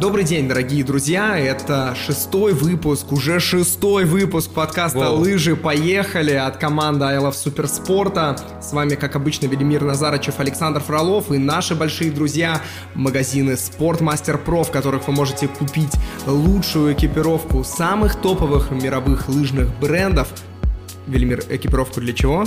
Добрый день, дорогие друзья! Это шестой выпуск, уже шестой выпуск подкаста Вау. «Лыжи поехали» от команды I Love Суперспорта. С вами, как обычно, Велимир Назарычев, Александр Фролов и наши большие друзья магазины Спортмастер Про, в которых вы можете купить лучшую экипировку самых топовых мировых лыжных брендов. Велимир, экипировку для чего?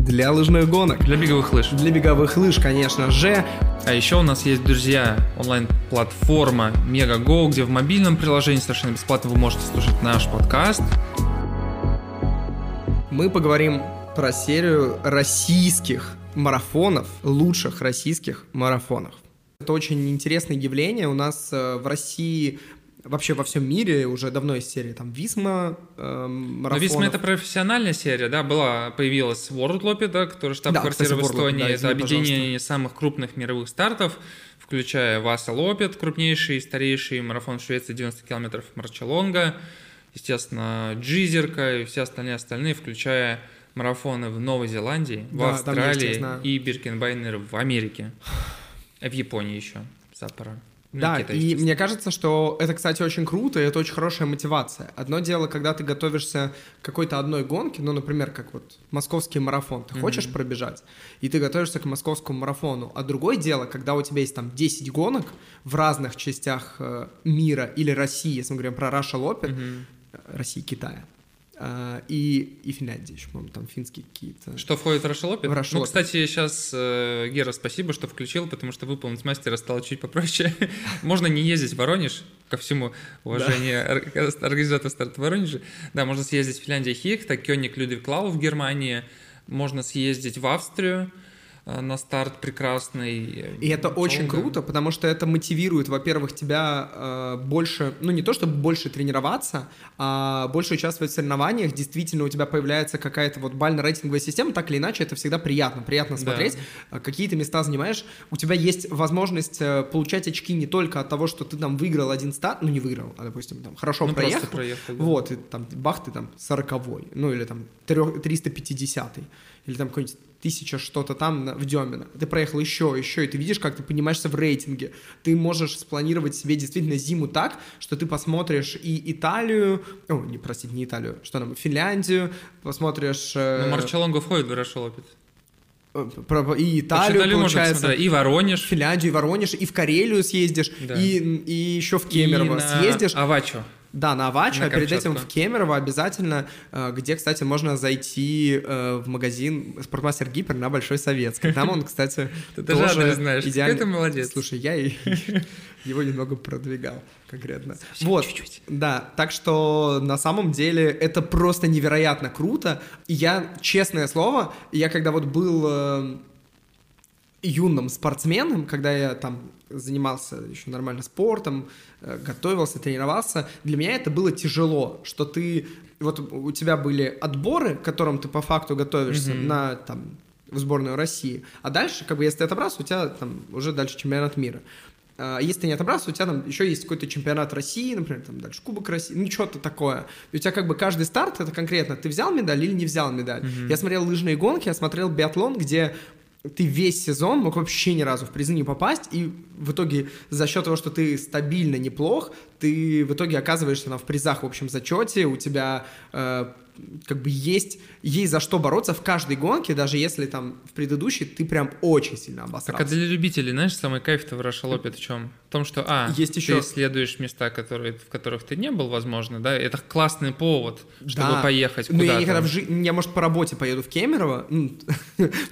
Для лыжных гонок. Для беговых лыж. Для беговых лыж, конечно же. А еще у нас есть, друзья, онлайн-платформа MegaGo, где в мобильном приложении совершенно бесплатно вы можете слушать наш подкаст. Мы поговорим про серию российских марафонов, лучших российских марафонов. Это очень интересное явление. У нас э, в России, вообще во всем мире уже давно есть серия там Висма э, Но марафонов. Висма это профессиональная серия, да, была, появилась World Lopet, да, которая штаб-квартира кстати, в Эстонии. да, это объединение самых крупных мировых стартов, включая Васа Лопет, крупнейший и старейший марафон в Швеции 90 километров Марчелонга, естественно, Джизерка и все остальные остальные, включая марафоны в Новой Зеландии, в Да, есть, я Австралии знаю. и Биркенбайнер в Америке. А в Японии еще. Саппоро. Да, Китай, и мне кажется, что это, кстати, очень круто, и это очень хорошая мотивация. Одно дело, когда ты готовишься к какой-то одной гонке, ну, например, как вот московский марафон, ты хочешь пробежать, и ты готовишься к московскому марафону. А другое дело, когда у тебя есть там 10 гонок в разных частях э, мира или России, если мы говорим про Раша Лопет, Мгм. России, Китая, и, и Финляндии еще, по-моему, там финские какие-то. Что входит в Рашелопит? В Rush Ну, кстати, сейчас, Гера, спасибо, что включил, потому что выполнить мастера стало чуть попроще. можно не ездить в Воронеж, ко всему уважению ор- организатора старта в Воронеже. Да, можно съездить в Финляндию Хихта, Кёник Людвиг Клау в Германии, можно съездить в Австрию э, на старт прекрасный. И это очень Долго. круто, потому что это мотивирует, во-первых, тебя э, больше, ну не то чтобы больше тренироваться, а больше участвовать в соревнованиях. Действительно, у тебя появляется какая-то вот бально-рейтинговая система, так или иначе, это всегда приятно. Приятно Да. смотреть, э, какие ты места занимаешь. У тебя есть возможность э, получать очки не только от того, что ты там выиграл один старт, ну не выиграл, а, допустим, там хорошо Ну, проехал. проехал, да. Вот, и там бах, ты там 40 ну или там трё- 350 или там какой-нибудь тысяча что-то там на- в Демино. Ты проехал еще, еще, и ты видишь, как ты понимаешься в рейтинге. Ты можешь спланировать себе действительно зиму так, что ты посмотришь и Италию, о, не, простите, не Италию, что там, Финляндию, посмотришь... э, Ну, Марчелонга входит в Рашелопит. про- и Италию, Италию можно получается, посмотреть, и Воронеж. Финляндию, и Воронеж, и в Карелию съездишь, Да. и, и еще в Кемерово и съездишь. Авачо. Да, на Авачо, На а перед этим в Кемерово обязательно, э, где, кстати, можно зайти э, в магазин Спортмастер Гипер на Большой Советской. Там он, кстати, Ты тоже адрес знаешь. Идеально- ты молодец. Слушай, я его немного продвигал конкретно. Вот, чуть-чуть. да, так что на самом деле это просто невероятно круто. И я, честное слово, я когда вот был э, юным спортсменом, когда я там занимался еще нормально спортом, э, готовился, тренировался, для меня это было тяжело, что ты, вот у тебя были отборы, к которым ты по факту готовишься Мгм. на там в сборную России, а дальше, как бы, если ты отобрался, у тебя там уже дальше чемпионат мира. А Если ты не отобрался, у тебя там еще есть какой-то чемпионат России, например, там дальше Кубок России, ну что-то такое. И у тебя как бы каждый старт это конкретно, ты взял медаль или не взял медаль. Я смотрел лыжные гонки, я смотрел биатлон, где ты весь сезон мог вообще ни разу в призы не попасть, и в итоге за счет того, что ты стабильно неплох, ты в итоге оказываешься там, в призах в общем зачете, у тебя э, как бы есть, есть за что бороться в каждой гонке, даже если там в предыдущей ты прям очень сильно обосрался. Так, а для любителей, знаешь, самый кайф-то в Рашалопе в чем? В том, что, а, Есть ты еще- исследуешь места, которые, в которых ты не был, возможно, да, это классный повод, чтобы Да. поехать Ну, куда-то. я никогда в жизни, я, может, по работе поеду в Кемерово, ну,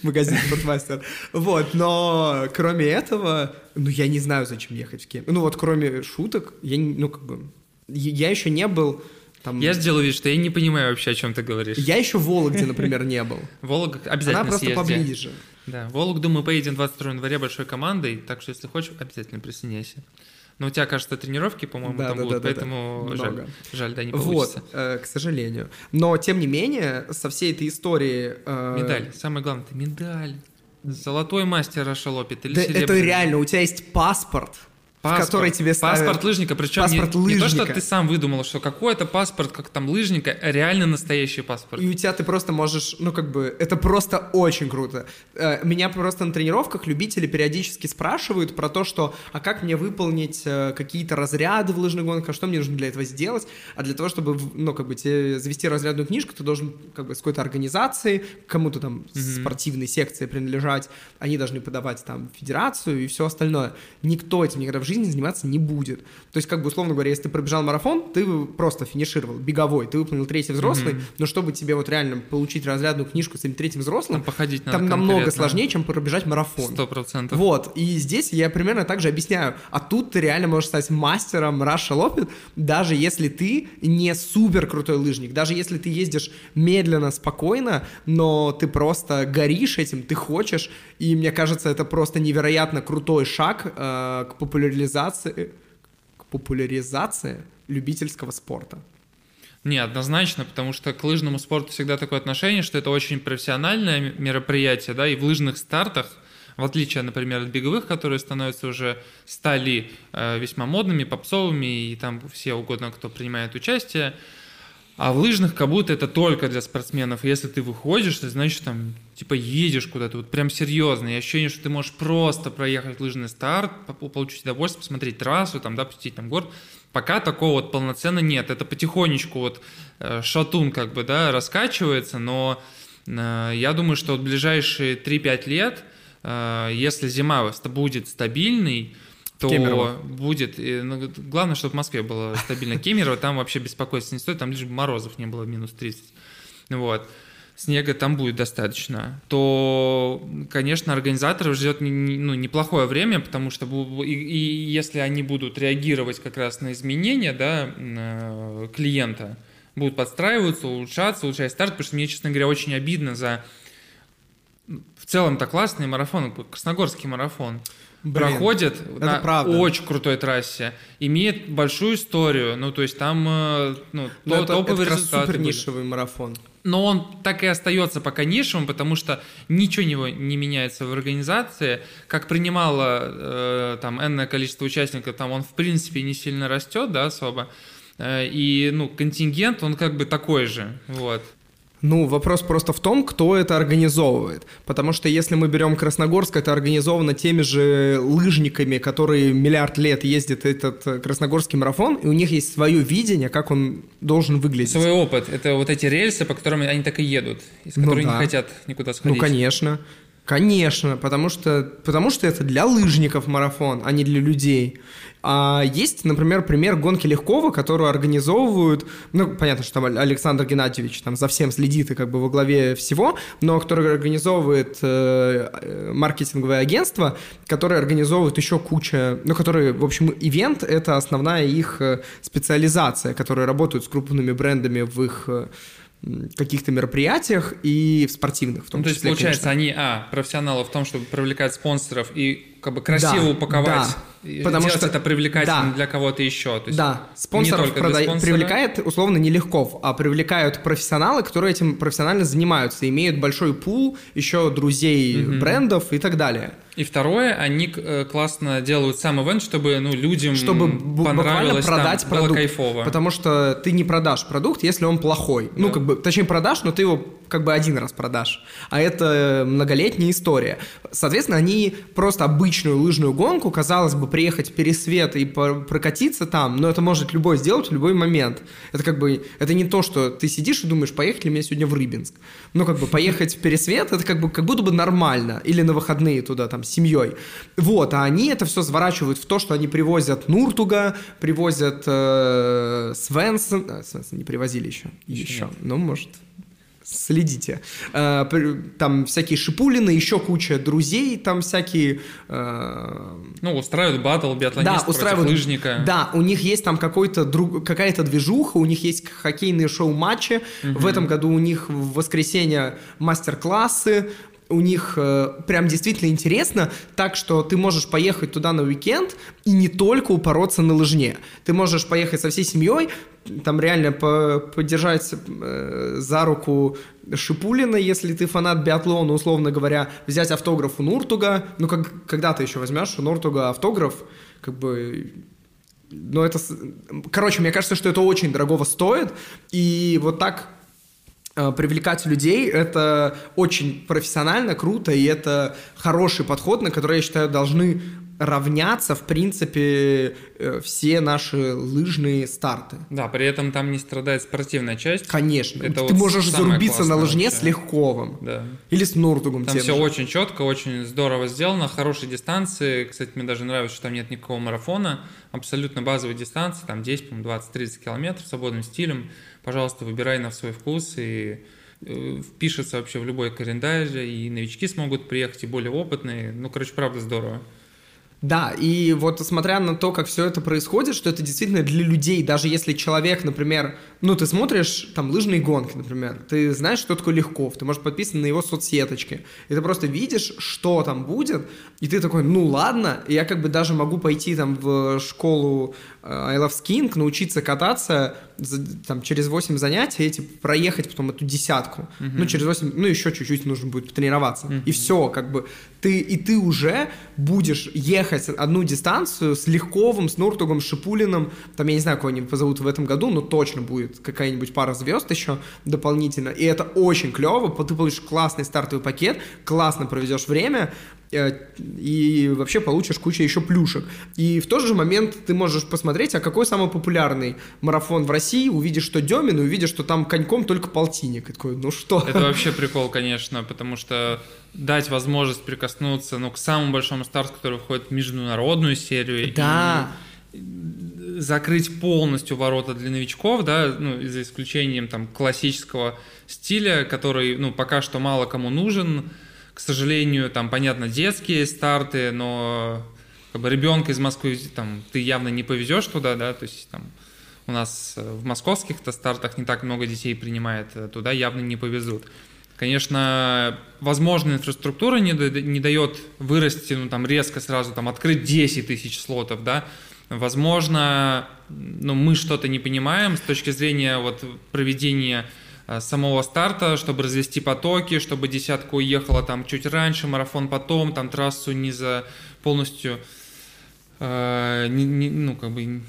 магазин Спортмастер, вот, но кроме этого, ну, я не знаю, зачем ехать в Кемерово. Ну, вот кроме шуток, я, ну, как бы, я еще не был там... Я сделал вид, что я не понимаю вообще, о чем ты говоришь. Я еще в Вологде, например, не был. Волок обязательно Она просто съезди. поближе. Да, в Вологду мы поедем 22 января большой командой, так что если хочешь, обязательно присоединяйся. Но у тебя, кажется, тренировки, по-моему, Да, там да, будут, да, да, да. поэтому жаль, Много. жаль, да, не Вот, получится. э, к сожалению. Но, тем не менее, со всей этой истории... э, Медаль, самое главное, это медаль. Золотой мастер Рашалопит или Да серебряный? это реально, у тебя есть паспорт в которой тебе ставят... Паспорт лыжника, причем Паспорт не, не то, что лыжника. ты сам выдумал, что какой-то паспорт, как там лыжника, а реально настоящий паспорт. И у тебя ты просто можешь, ну как бы, это просто очень круто. Э, Меня просто на тренировках любители периодически спрашивают про то, что, а как мне выполнить э, какие-то разряды в лыжных гонках, что мне нужно для этого сделать. А для того, чтобы, ну как бы, тебе завести разрядную книжку, ты должен как бы с какой-то организацией, кому-то там спортивной секции принадлежать, они должны подавать там федерацию и все остальное. Никто этим никогда в жизни заниматься не будет. То есть, как бы, условно говоря, если ты пробежал марафон, ты просто финишировал, беговой, ты выполнил третий взрослый, но чтобы тебе вот реально получить разрядную книжку с этим третьим взрослым, Там походить там намного сложнее, чем пробежать марафон. Сто процентов. Вот, и здесь я примерно так же объясняю. А тут ты реально можешь стать мастером Раша Лопет, даже если ты не супер крутой лыжник, даже если ты ездишь медленно, спокойно, но ты просто горишь этим, ты хочешь, и мне кажется, это просто невероятно крутой шаг э, к популяризации, к популяризации любительского спорта. Не, однозначно, потому что к лыжному спорту всегда такое отношение, что это очень профессиональное мероприятие, да, и в лыжных стартах, в отличие, например, от беговых, которые становятся уже стали э, весьма модными, попсовыми, и там все угодно, кто принимает участие, а в лыжных как будто это только для спортсменов. Если ты выходишь, ты значит там типа едешь куда-то, вот прям серьезно. И ощущение, что ты можешь просто проехать лыжный старт, по- получить удовольствие, посмотреть трассу, там, да, посетить там город. Пока такого вот полноценно нет. Это потихонечку вот э, шатун как бы, да, раскачивается, но э, я думаю, что вот ближайшие 3-5 лет, э, если зима будет стабильной, то Кемерово. будет. и, ну, главное, чтобы в Москве было стабильно Кемерово, там вообще беспокоиться не стоит, там лишь бы морозов не было минус 30. Вот. Снега там будет достаточно, то, конечно, организаторов ждет ну, неплохое время, потому что и, и если они будут реагировать как раз на изменения да, э, клиента, будут подстраиваться, улучшаться, улучшать старт, потому что мне, честно говоря, очень обидно за в целом-то классный марафон, Красногорский марафон. Блин, проходит на правда. очень крутой трассе, имеет большую историю, ну то есть там э, ну, Но то- это, это топовые раз результаты супер нишевый марафон. Но он так и остается пока нишевым, потому что ничего не, не меняется в организации. Как принимало э, там энное количество участников, там он в принципе не сильно растет, да, особо. Э, и ну контингент он как бы такой же, вот. Ну, вопрос просто в том, кто это организовывает. Потому что если мы берем Красногорск, это организовано теми же лыжниками, которые миллиард лет ездят этот э, Красногорский марафон, и у них есть свое видение, как он должен выглядеть. Свой опыт это вот эти рельсы, по которым они так и едут, из Ну которых да. не хотят никуда Ну, сходить. конечно. Конечно, потому что, потому что это для лыжников марафон, а не для людей. А есть, например, пример гонки Легкова, которую организовывают, ну, понятно, что там Александр Геннадьевич там за всем следит и как бы во главе всего, но который организовывает э, э, маркетинговое агентство, которое организовывает еще куча, ну, которые, в общем, ивент — это основная их э, специализация, которые работают с крупными брендами в их э, каких-то мероприятиях и в спортивных в том Ну, то есть, числе, получается, конечно. они, а, профессионалы в том, чтобы привлекать спонсоров и как бы красиво Да, упаковать, да. и Потому что- это привлекательным да. для кого-то еще. То есть, Да, спонсоров не только для продай- спонсора. привлекает условно не Легков, а привлекают профессионалы, которые этим профессионально занимаются, имеют большой пул еще друзей брендов и так далее. И второе, они э, классно делают сам ивент, чтобы ну, людям Чтобы понравилось, там, продать было продукт. кайфово. Потому что ты не продашь продукт, если он плохой. Ну, Да. как бы, точнее, продашь, но ты его как бы один раз продашь. А это многолетняя история. Соответственно, они просто обычную лыжную гонку, казалось бы, приехать в Пересвет и прокатиться там, но это может любой сделать в любой момент. Это как бы, это не то, что ты сидишь и думаешь, поехать ли мне сегодня в Рыбинск. Ну, как бы, поехать в Пересвет, это как бы, как будто бы нормально. Или на выходные туда, там, с семьей. Вот, а они это все сворачивают в то, что они привозят Нуртуга, привозят э, Свенсон... а, Свенсон не привозили еще. Еще Еще. Ну, может, следите. Э, там всякие Шипулины, еще куча друзей, там всякие... э, Ну, устраивают батл биатлонист да, устраивают. лыжника. Да, у них есть там какой-то друг, какая-то движуха, у них есть хоккейные шоу-матчи. В этом году у них в воскресенье мастер-классы. У них э, прям действительно интересно, так что ты можешь поехать туда на уикенд и не только упороться на лыжне. Ты можешь поехать со всей семьей, там реально по- подержать э, за руку Шипулина, если ты фанат биатлона, условно говоря, взять автограф у Нуртуга. Ну, как, когда ты еще возьмешь у Нуртуга автограф, как бы но это... Короче, мне кажется, что это очень дорогого стоит, и вот так э, привлекать людей, это очень профессионально, круто, и это хороший подход, на который, я считаю, должны равняться, в принципе, э, все наши лыжные старты. Да, при этом там не страдает спортивная часть. Конечно. Это Ты вот можешь зарубиться на лыжне вообще. с Легковым. Да. Или с Нуртугом. Там все же. очень четко, очень здорово сделано, хорошие дистанции. Кстати, мне даже нравится, что там нет никакого марафона. Абсолютно базовые дистанции, там 10, 20-30 километров свободным стилем. Пожалуйста, выбирай на свой вкус и э, впишется вообще в любой календарь, и новички смогут приехать, и более опытные. Ну, короче, правда здорово. Да, и вот смотря на то, как все это происходит, что это действительно для людей, даже если человек, например, ну, ты смотришь там лыжные гонки, например, ты знаешь, что такое Легков, ты можешь подписан на его соцсеточки, и ты просто видишь, что там будет, и ты такой, ну, ладно, я как бы даже могу пойти там в школу э, I Love Skiing, научиться кататься там через 8 занятий, эти проехать потом эту десятку, uh-huh. ну, через 8, ну, еще чуть-чуть нужно будет потренироваться, uh-huh. и все, как бы, ты, и ты уже будешь ехать одну дистанцию с Легковым, с Нуртугом, с Шипулиным, там, я не знаю, кого они позовут в этом году, но точно будет какая-нибудь пара звезд еще дополнительно, и это очень клево, ты получишь классный стартовый пакет, классно проведешь время, и вообще получишь кучу еще плюшек. И в тот же момент ты можешь посмотреть, а какой самый популярный марафон в России, увидишь, что Демин, и увидишь, что там коньком только полтинник. И такой, ну что? Это вообще прикол, конечно, потому что дать возможность прикоснуться ну, к самому большому старту, который входит в международную серию. Да. И закрыть полностью ворота для новичков, да, ну, за исключением там классического стиля, который, ну, пока что мало кому нужен, к сожалению, там, понятно, детские старты, но как бы ребенка из Москвы там, ты явно не повезешь туда, да, то есть там у нас э, в московских-то стартах не так много детей принимает, э, туда явно не повезут. Конечно, возможно, инфраструктура не, не дает вырасти, ну, там, резко сразу, там, открыть 10 тысяч слотов, да, Возможно, ну, мы что-то не понимаем с точки зрения вот проведения Э, самого старта, чтобы развести потоки, чтобы десятка уехала там чуть раньше, марафон потом, там трассу не за полностью, э, не, не, ну как бы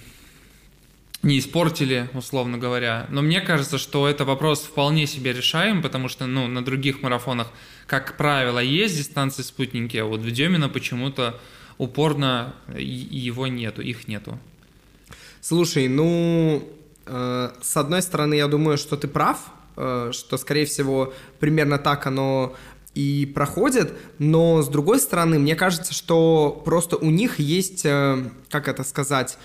не испортили, условно говоря. Но мне кажется, что это вопрос вполне себе решаем, потому что ну, на других марафонах, как правило, есть дистанции спутники, а вот в Демино почему-то упорно его нету, их нету. Слушай, ну, э, с одной стороны, я думаю, что ты прав, что, скорее всего, примерно так оно и проходит, но с другой стороны, мне кажется, что просто у них есть, э, как это сказать,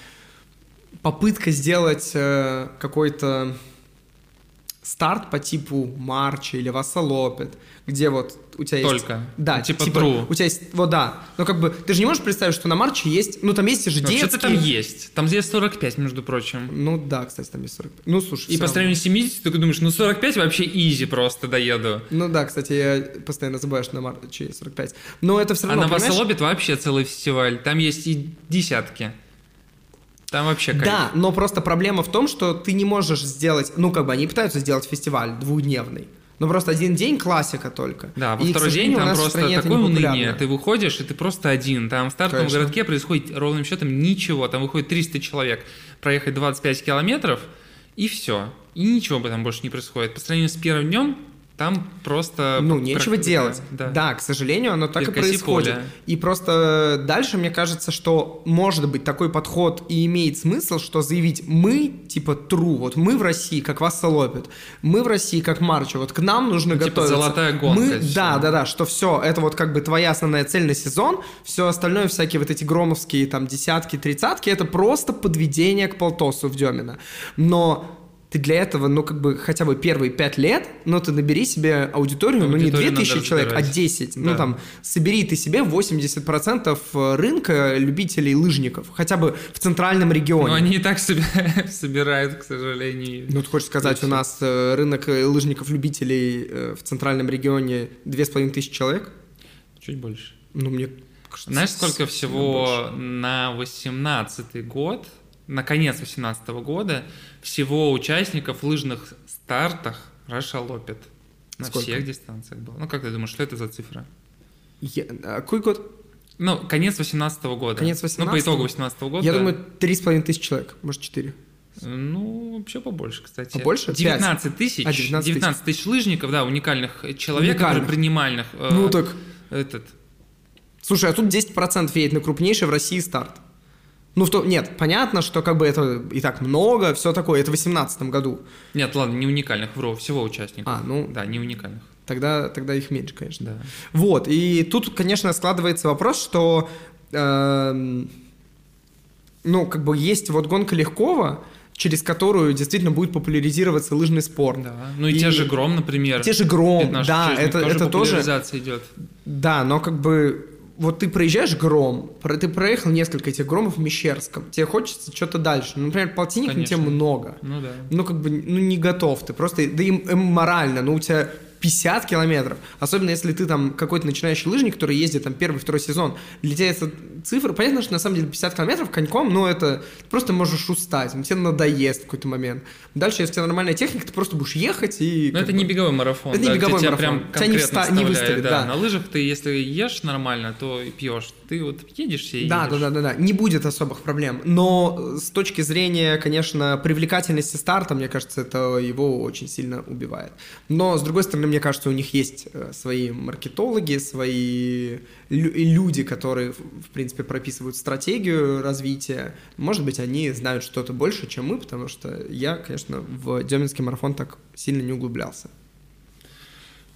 попытка сделать э, какой-то старт по типу Марча или Вассалопет, где вот у тебя есть... Только? Да, ну, типа, типа true. У тебя есть... Вот, да. Но как бы ты же не можешь представить, что на Марче есть... Ну, там есть же ну, детские... Что-то там есть. Там есть 45, между прочим. Ну, да, кстати, там есть 45. Ну, слушай, И по сравнению с 70, ты думаешь, ну, 45 вообще изи просто доеду. Ну, да, кстати, я постоянно забываю, что на Марче есть 45. Но это все равно, А на Вассалопет вообще целый фестиваль. Там есть и десятки. Там вообще кайф. Да, но просто проблема в том, что ты не можешь сделать, ну как бы они пытаются сделать фестиваль двухдневный. Но просто один день классика только. Да, во и, второй день там просто такое уныние. Ты выходишь, и ты просто один. Там в стартовом Конечно. городке происходит ровным счетом ничего. Там выходит 300 человек. Проехать 25 километров, и все. И ничего бы там больше не происходит. По сравнению с первым днем, там просто... Ну, нечего делать. Да. да, к сожалению, оно так Перкоси и происходит. Поле. И просто дальше мне кажется, что может быть такой подход и имеет смысл, что заявить мы, типа, true, вот мы в России, как вас солопят, мы в России, как Марча, вот к нам нужно ну, типа готовиться. золотая гонка. Мы, да, да, да, что все, это вот как бы твоя основная цель на сезон, все остальное, всякие вот эти громовские там десятки, тридцатки, это просто подведение к полтосу в Демина. Но ты для этого, ну, как бы, хотя бы первые пять лет, ну, ты набери себе аудиторию, ну, не 2000 человек, а 10. Ну, да. Ну, там, собери ты себе 80% э, рынка любителей лыжников, хотя бы в центральном регионе. Ну, они и так собирают, к сожалению. Ну, ты хочешь сказать, у нас э, рынок э, лыжников-любителей в центральном регионе 2500 человек? Чуть больше. Ну, мне кажется... Знаешь, сколько всего на 18 год на конец 2018 года всего участников в лыжных стартах расшалопит. На Сколько? всех дистанциях было. Ну, как ты думаешь, что это за цифра? Я... А какой год? Ну, конец 18 года. Конец Ну, по 18-го? итогу 18 года. Я думаю, 3,5 тысячи человек, может, 4. Ну, вообще побольше, кстати. Побольше? Пять. 19 тысяч. А, 19 19 тысяч лыжников, да, уникальных человек, которые Уникальных. принимальных. э, Ну так, Этот. слушай, а тут 10% едет на крупнейший в России старт. Ну, в то, нет, понятно, что как бы это и так много, все такое, это в 18 году. Нет, ладно, не уникальных, вру, всего участников. А, ну, Да, не уникальных. тогда, тогда их меньше, конечно. Да. Вот, и тут, конечно, складывается вопрос, что, эм, ну, как бы есть вот гонка Легкова, через которую действительно будет популяризироваться лыжный спорт. Да. Ну и, И те же Гром, например. Те же Гром, 15 да, это, это тоже, идет. да, но как бы вот ты проезжаешь Гром, ты проехал несколько этих Громов в Мещерском, тебе хочется что-то дальше. Ну, например, полтинник, ну, тебе много. Ну да. Ну, как бы, ну, не готов ты. Просто, да и морально, ну, у тебя 50 километров. Особенно, если ты там какой-то начинающий лыжник, который ездит там первый, второй сезон. Для тебя эта цифра, понятно, что на самом деле 50 километров коньком, но это ты просто можешь устать, тебе надоест в какой-то момент. Дальше, если у тебя нормальная техника, ты просто будешь ехать и... Но это бы- не беговой марафон. Это не да, где беговой тебя марафон. прям Тебя не вста- не выставит, да. На лыжах ты, если ешь нормально, то и пьешь. Ты вот едешь и Да, едешь. да, да, да, да, не будет особых проблем. Но с точки зрения, конечно, привлекательности старта, мне кажется, это его очень сильно убивает. Но с другой стороны, мне кажется, у них есть э, свои маркетологи, свои лю- люди, которые, в принципе, прописывают стратегию развития. Может быть, они знают что-то больше, чем мы, потому что я, конечно, в Деминский марафон так сильно не углублялся.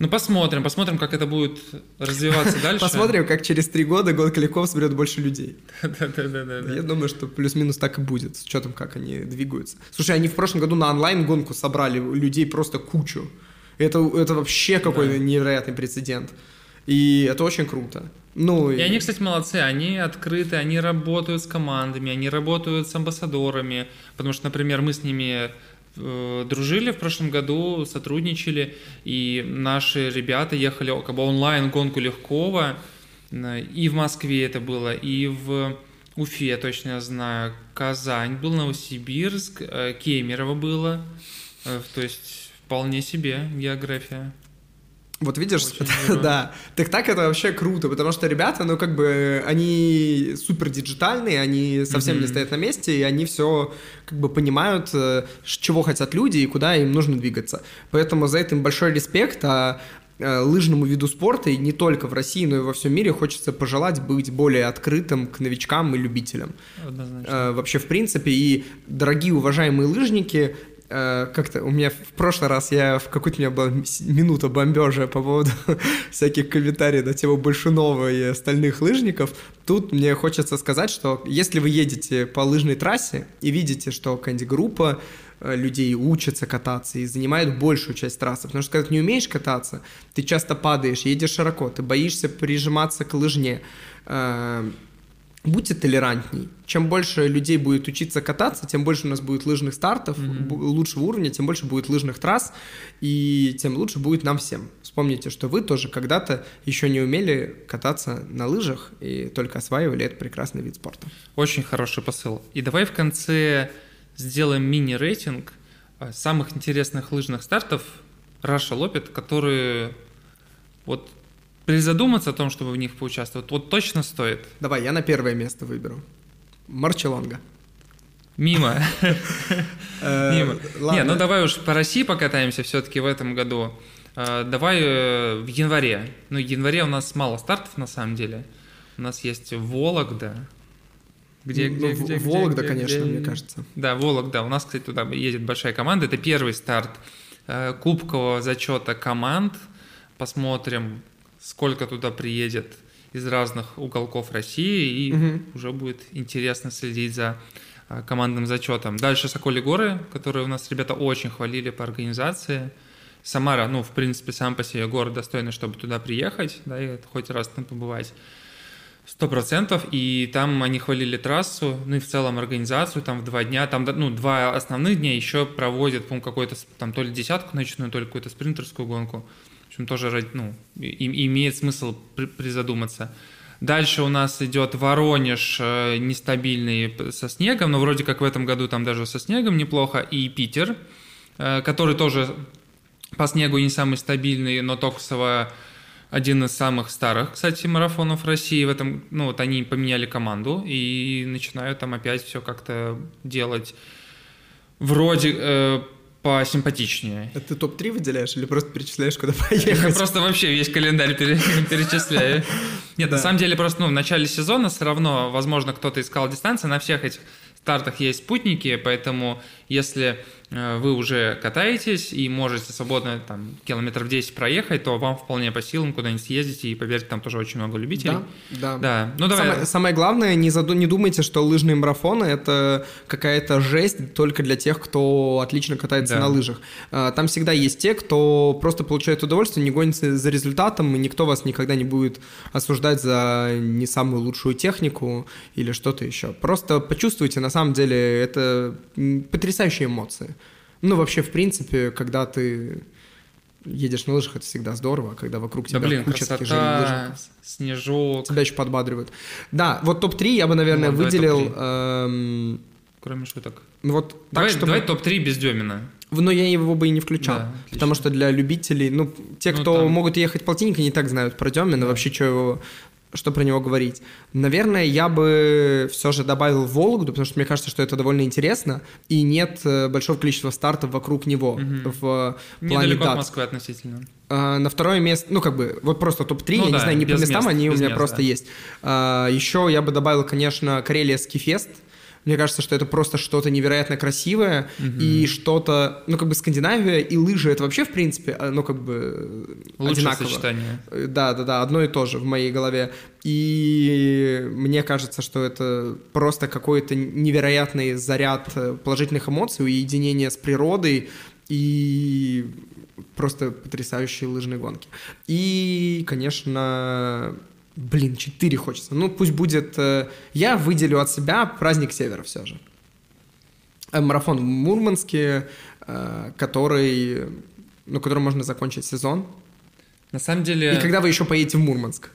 Ну посмотрим, посмотрим, как это будет развиваться дальше. Посмотрим, как через три года гонка легков соберет больше людей. Да-да-да. Я думаю, что плюс-минус так и будет, с учетом, как они двигаются. Слушай, они в прошлом году на онлайн-гонку собрали людей просто кучу. Это, это вообще какой-то Да. невероятный прецедент. И это очень круто. Ну, И они, кстати, молодцы, они открыты, они работают с командами, они работают с амбассадорами, потому что, например, мы с ними э, дружили в прошлом году, сотрудничали, и наши ребята ехали как бы онлайн-гонку Легкова, э, и в Москве это было, и в Уфе, я точно знаю, Казань был, Новосибирск, э, Кемерово было, Э, то есть вполне себе география. Вот видишь, да. Так так это вообще круто, потому что ребята, ну как бы, они супер диджитальные, они совсем не Мгм. стоят на месте, и они все как бы понимают, э, чего хотят люди и куда им нужно двигаться. Поэтому за это им большой респект, а э, лыжному виду спорта, и не только в России, но и во всем мире хочется пожелать быть более открытым к новичкам и любителям. Однозначно. Э, вообще, в принципе, и дорогие уважаемые лыжники, как-то у меня в прошлый раз я в какой-то у меня была минута бомбежа по поводу всяких комментариев на тему Большунова и остальных лыжников. Тут мне хочется сказать, что если вы едете по лыжной трассе и видите, что какая-нибудь группа э, людей учатся кататься и занимают большую часть трассы, потому что когда ты не умеешь кататься, ты часто падаешь, едешь широко, ты боишься прижиматься к лыжне, э, будьте толерантней. Чем больше людей будет учиться кататься, тем больше у нас будет лыжных стартов, бу- лучшего уровня, тем больше будет лыжных трасс, и тем лучше будет нам всем. Вспомните, что вы тоже когда-то еще не умели кататься на лыжах и только осваивали этот прекрасный вид спорта. Очень хороший посыл. И давай в конце сделаем мини-рейтинг э, самых интересных лыжных стартов Раша Лопет, которые вот призадуматься о том, чтобы в них поучаствовать, вот точно стоит. Давай, я на первое место выберу. Марчелонга. Мимо. Э, Мимо. Не, ну давай уж по России покатаемся все-таки в этом году. Э, Давай э, в январе. Ну, в январе у нас мало стартов на самом деле. У нас есть Вологда. Где, Ну, где, В- где, где, Вологда, где, конечно, где? мне кажется. Да, Вологда. У нас, кстати, туда едет большая команда. Это первый старт кубкового зачета команд. Посмотрим, сколько туда приедет из разных уголков России. И Мгм. уже будет интересно следить за а, командным зачетом. Дальше Соколи горы, которые у нас ребята очень хвалили по организации. Самара, ну, в принципе, сам по себе город достойный, чтобы туда приехать, да, и хоть раз там побывать. Сто процентов, и там они хвалили трассу, ну и в целом организацию, там в два дня, там, ну, два основных дня еще проводят, по-моему, какой-то, там, то ли десятку ночную, то ли какую-то спринтерскую гонку. В общем, тоже, ну, имеет смысл при- призадуматься. Дальше у нас идет Воронеж, э, нестабильный со снегом, но вроде как в этом году там даже со снегом неплохо, и Питер, э, который тоже по снегу не самый стабильный, но Токсово один из самых старых, кстати, марафонов России. В этом, ну вот они поменяли команду и начинают там опять все как-то делать. Вроде э, посимпатичнее. Это ты топ-3 выделяешь или просто перечисляешь, куда поехать? Я просто вообще весь календарь перечисляю. Нет, на самом деле просто ну, в начале сезона все равно, возможно, кто-то искал дистанции, на всех этих стартах есть спутники, поэтому если Э, вы уже катаетесь и можете свободно там километров 10 проехать, то вам вполне по силам куда-нибудь съездить, и поверьте, там тоже очень много любителей. Да, да. да. Ну, давай. Самое, самое главное, не, заду, не думайте, что лыжные марафоны — это какая-то жесть только для тех, кто отлично катается да. на лыжах. А, там всегда есть те, кто просто получает удовольствие, не гонится за результатом, и никто вас никогда не будет осуждать за не самую лучшую технику или что-то еще. Просто почувствуйте, на самом деле, это потрясающие эмоции. Ну, вообще, в принципе, когда ты едешь на лыжах, это всегда здорово, когда вокруг тебя да, блин, куча красота, таких же лыжников. снежок. Тебя еще подбадривают. Да, вот топ-3 я бы, наверное, ну, выделил... Эм... Кроме шуток. Вот так, давай, чтобы... давай топ-3 без Демина. Но я его бы и не включал. Да, потому что для любителей, ну, те, ну, кто там... могут ехать полтинника, не так знают про Демина, да. вообще, что его что про него говорить. Наверное, я бы все же добавил Вологду, потому что мне кажется, что это довольно интересно, и нет э, большого количества стартов вокруг него угу. в плане Недалеко дат. от Москвы относительно. А, на второе место, ну, как бы, вот просто топ-3, ну, я да, не знаю, не по местам, мест, они у меня мест, просто да. есть. А, еще я бы добавил, конечно, Карелия Скифест, мне кажется, что это просто что-то невероятно красивое угу. и что-то, ну как бы Скандинавия и лыжи это вообще в принципе, а, ну как бы Лучшее одинаково. сочетание. Да, да, да, одно и то же в моей голове. И мне кажется, что это просто какой-то невероятный заряд э, положительных эмоций, уединение с природой и просто потрясающие лыжные гонки. И, конечно, Блин, 4 хочется. Ну, пусть будет... Э, я выделю от себя праздник Севера все же. Э, марафон в Мурманске, э, который... Ну, которым можно закончить сезон. На самом деле... И когда вы еще поедете в Мурманск?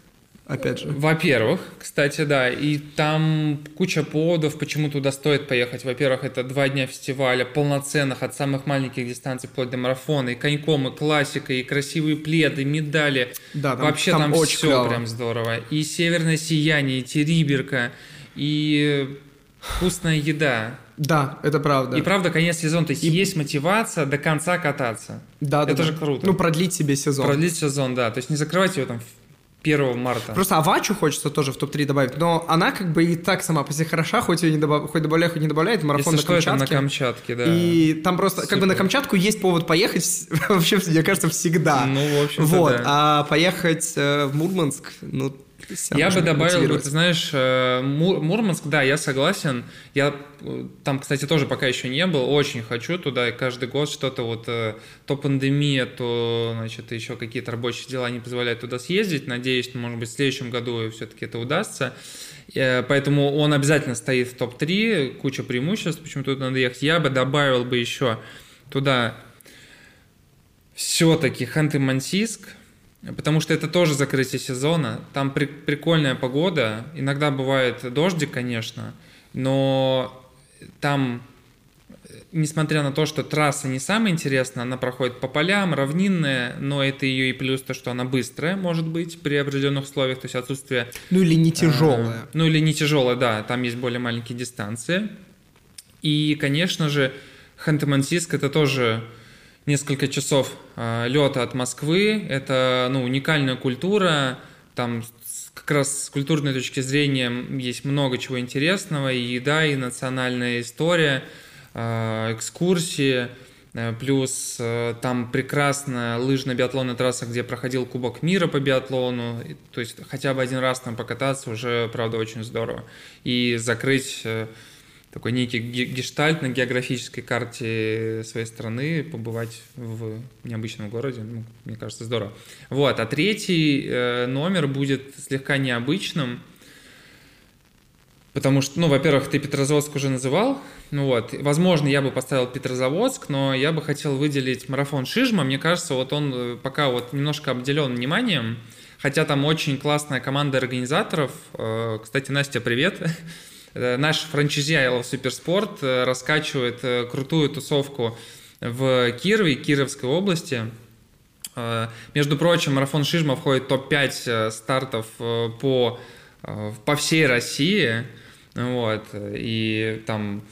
Опять же. Во-первых, кстати, да, и там куча поводов, почему туда стоит поехать. Во-первых, это два дня фестиваля, полноценных, от самых маленьких дистанций вплоть до марафона, и коньком, и классика, и красивые пледы, медали. Да, там, Вообще там, там очень все клево. прям здорово. И северное сияние, и териберка, и вкусная еда. Да, это правда. И правда, конец сезона, то есть и... есть мотивация до конца кататься. Да, да. Это да. же круто. Ну, продлить себе сезон. Продлить сезон, да. То есть не закрывать его там 1 марта. Просто Авачу хочется тоже в топ-3 добавить, но она как бы и так сама по себе хороша, хоть ее не добав... хоть добавляй, хоть не добавляет, марафон Если на Камчатке. Это на Камчатке, да. И там просто, Супер. как бы на Камчатку есть повод поехать, вообще, мне кажется, всегда. Ну, в общем Вот, да. а поехать э, в Мурманск, ну, я бы добавил, ты знаешь, э, Мурманск, да, я согласен. Я э, там, кстати, тоже пока еще не был. Очень хочу туда. И каждый год что-то вот э, то пандемия, то, значит, еще какие-то рабочие дела не позволяют туда съездить. Надеюсь, может быть, в следующем году все-таки это удастся. Поэтому он обязательно стоит в топ-3. Куча преимуществ, почему туда надо ехать. Я бы добавил бы еще туда все-таки Ханты-Мансийск – Потому что это тоже закрытие сезона. Там при, прикольная погода. Иногда бывает дождик, конечно, но там, несмотря на то, что трасса не самая интересная, она проходит по полям, равнинная, но это ее и плюс то, что она быстрая, может быть, при определенных условиях, то есть отсутствие... Ну или не тяжелая. Э, ну или не тяжелая, да, там есть более маленькие дистанции. И, конечно же, Ханты-Мансийск это тоже несколько часов э, лета от Москвы. Это ну, уникальная культура. Там как раз с культурной точки зрения есть много чего интересного. И еда, и национальная история, э, экскурсии. Э, плюс э, там прекрасная лыжно-биатлонная трасса, где проходил Кубок мира по биатлону. То есть хотя бы один раз там покататься уже, правда, очень здорово. И закрыть э, такой некий гештальт на географической карте своей страны, побывать в необычном городе, ну, мне кажется, здорово. Вот, а третий э, номер будет слегка необычным, потому что, ну, во-первых, ты Петрозаводск уже называл, ну вот, возможно, я бы поставил Петрозаводск, но я бы хотел выделить марафон Шижма, мне кажется, вот он э, пока вот немножко обделен вниманием, хотя там очень классная команда организаторов, э, кстати, Настя, привет, наш франчайзи I Love Суперспорт э, раскачивает э, крутую тусовку в Кирове, Кировской области. Э, между прочим, марафон Шижма входит в топ-5 э, стартов э, по, по всей России. Вот. И там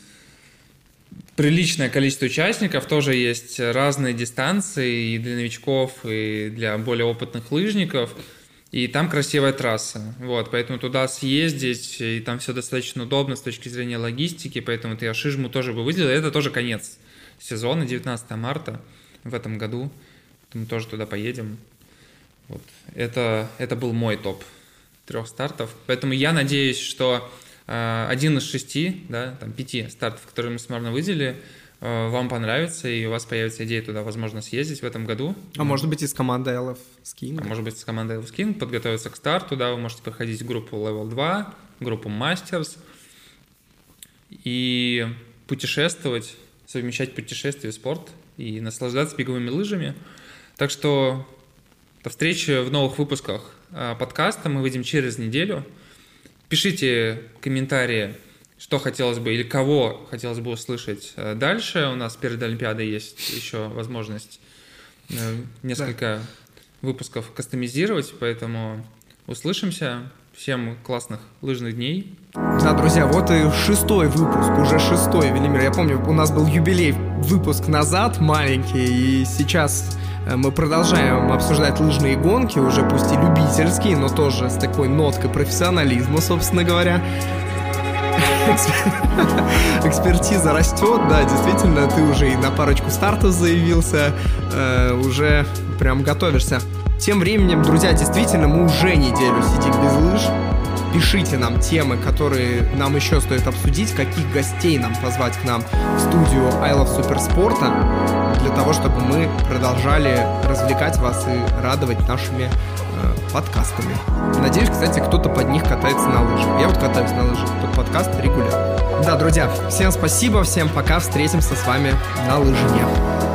приличное количество участников, тоже есть разные дистанции и для новичков, и для более опытных лыжников. И там красивая трасса. Вот, поэтому туда съездить, и там все достаточно удобно с точки зрения логистики, поэтому я Шижму тоже бы выделил. Это тоже конец сезона, 19 марта в этом году мы тоже туда поедем. Вот. Это, это был мой топ трех стартов. Поэтому я надеюсь, что э, один из шести, да, там пяти стартов, которые мы с Марно выделили, вам понравится, и у вас появится идея туда, возможно, съездить в этом году. А может быть, из команды LF Skiing? А может быть, из команды LF Skiing подготовиться к старту, да, вы можете проходить группу Level 2, группу Masters и путешествовать, совмещать путешествие спорт и наслаждаться беговыми лыжами – так что до встречи в новых выпусках а, подкаста. Мы выйдем через неделю. Пишите комментарии, что хотелось бы или кого хотелось бы услышать а, дальше. У нас перед Олимпиадой есть еще возможность э, несколько да. выпусков кастомизировать, поэтому услышимся. Всем классных лыжных дней. Да, друзья, вот и шестой выпуск, уже шестой, Велимир. Я помню, у нас был юбилей выпуск назад маленький, и сейчас Э, мы продолжаем обсуждать лыжные гонки, уже пусть и любительские, но тоже с такой ноткой профессионализма, собственно говоря. Экспертиза растет, да, действительно, ты уже и на парочку стартов заявился, э, уже прям готовишься. Тем временем, друзья, действительно, мы уже неделю сидим без лыж. Пишите нам темы, которые нам еще стоит обсудить, каких гостей нам позвать к нам в студию I Love Суперспорта, для того, чтобы мы продолжали развлекать вас и радовать нашими подкастами. Надеюсь, кстати, кто-то под них катается на лыжах. Я вот катаюсь на лыжах под подкаст регулярно. Да, друзья, всем спасибо, всем пока, встретимся с вами на лыжне.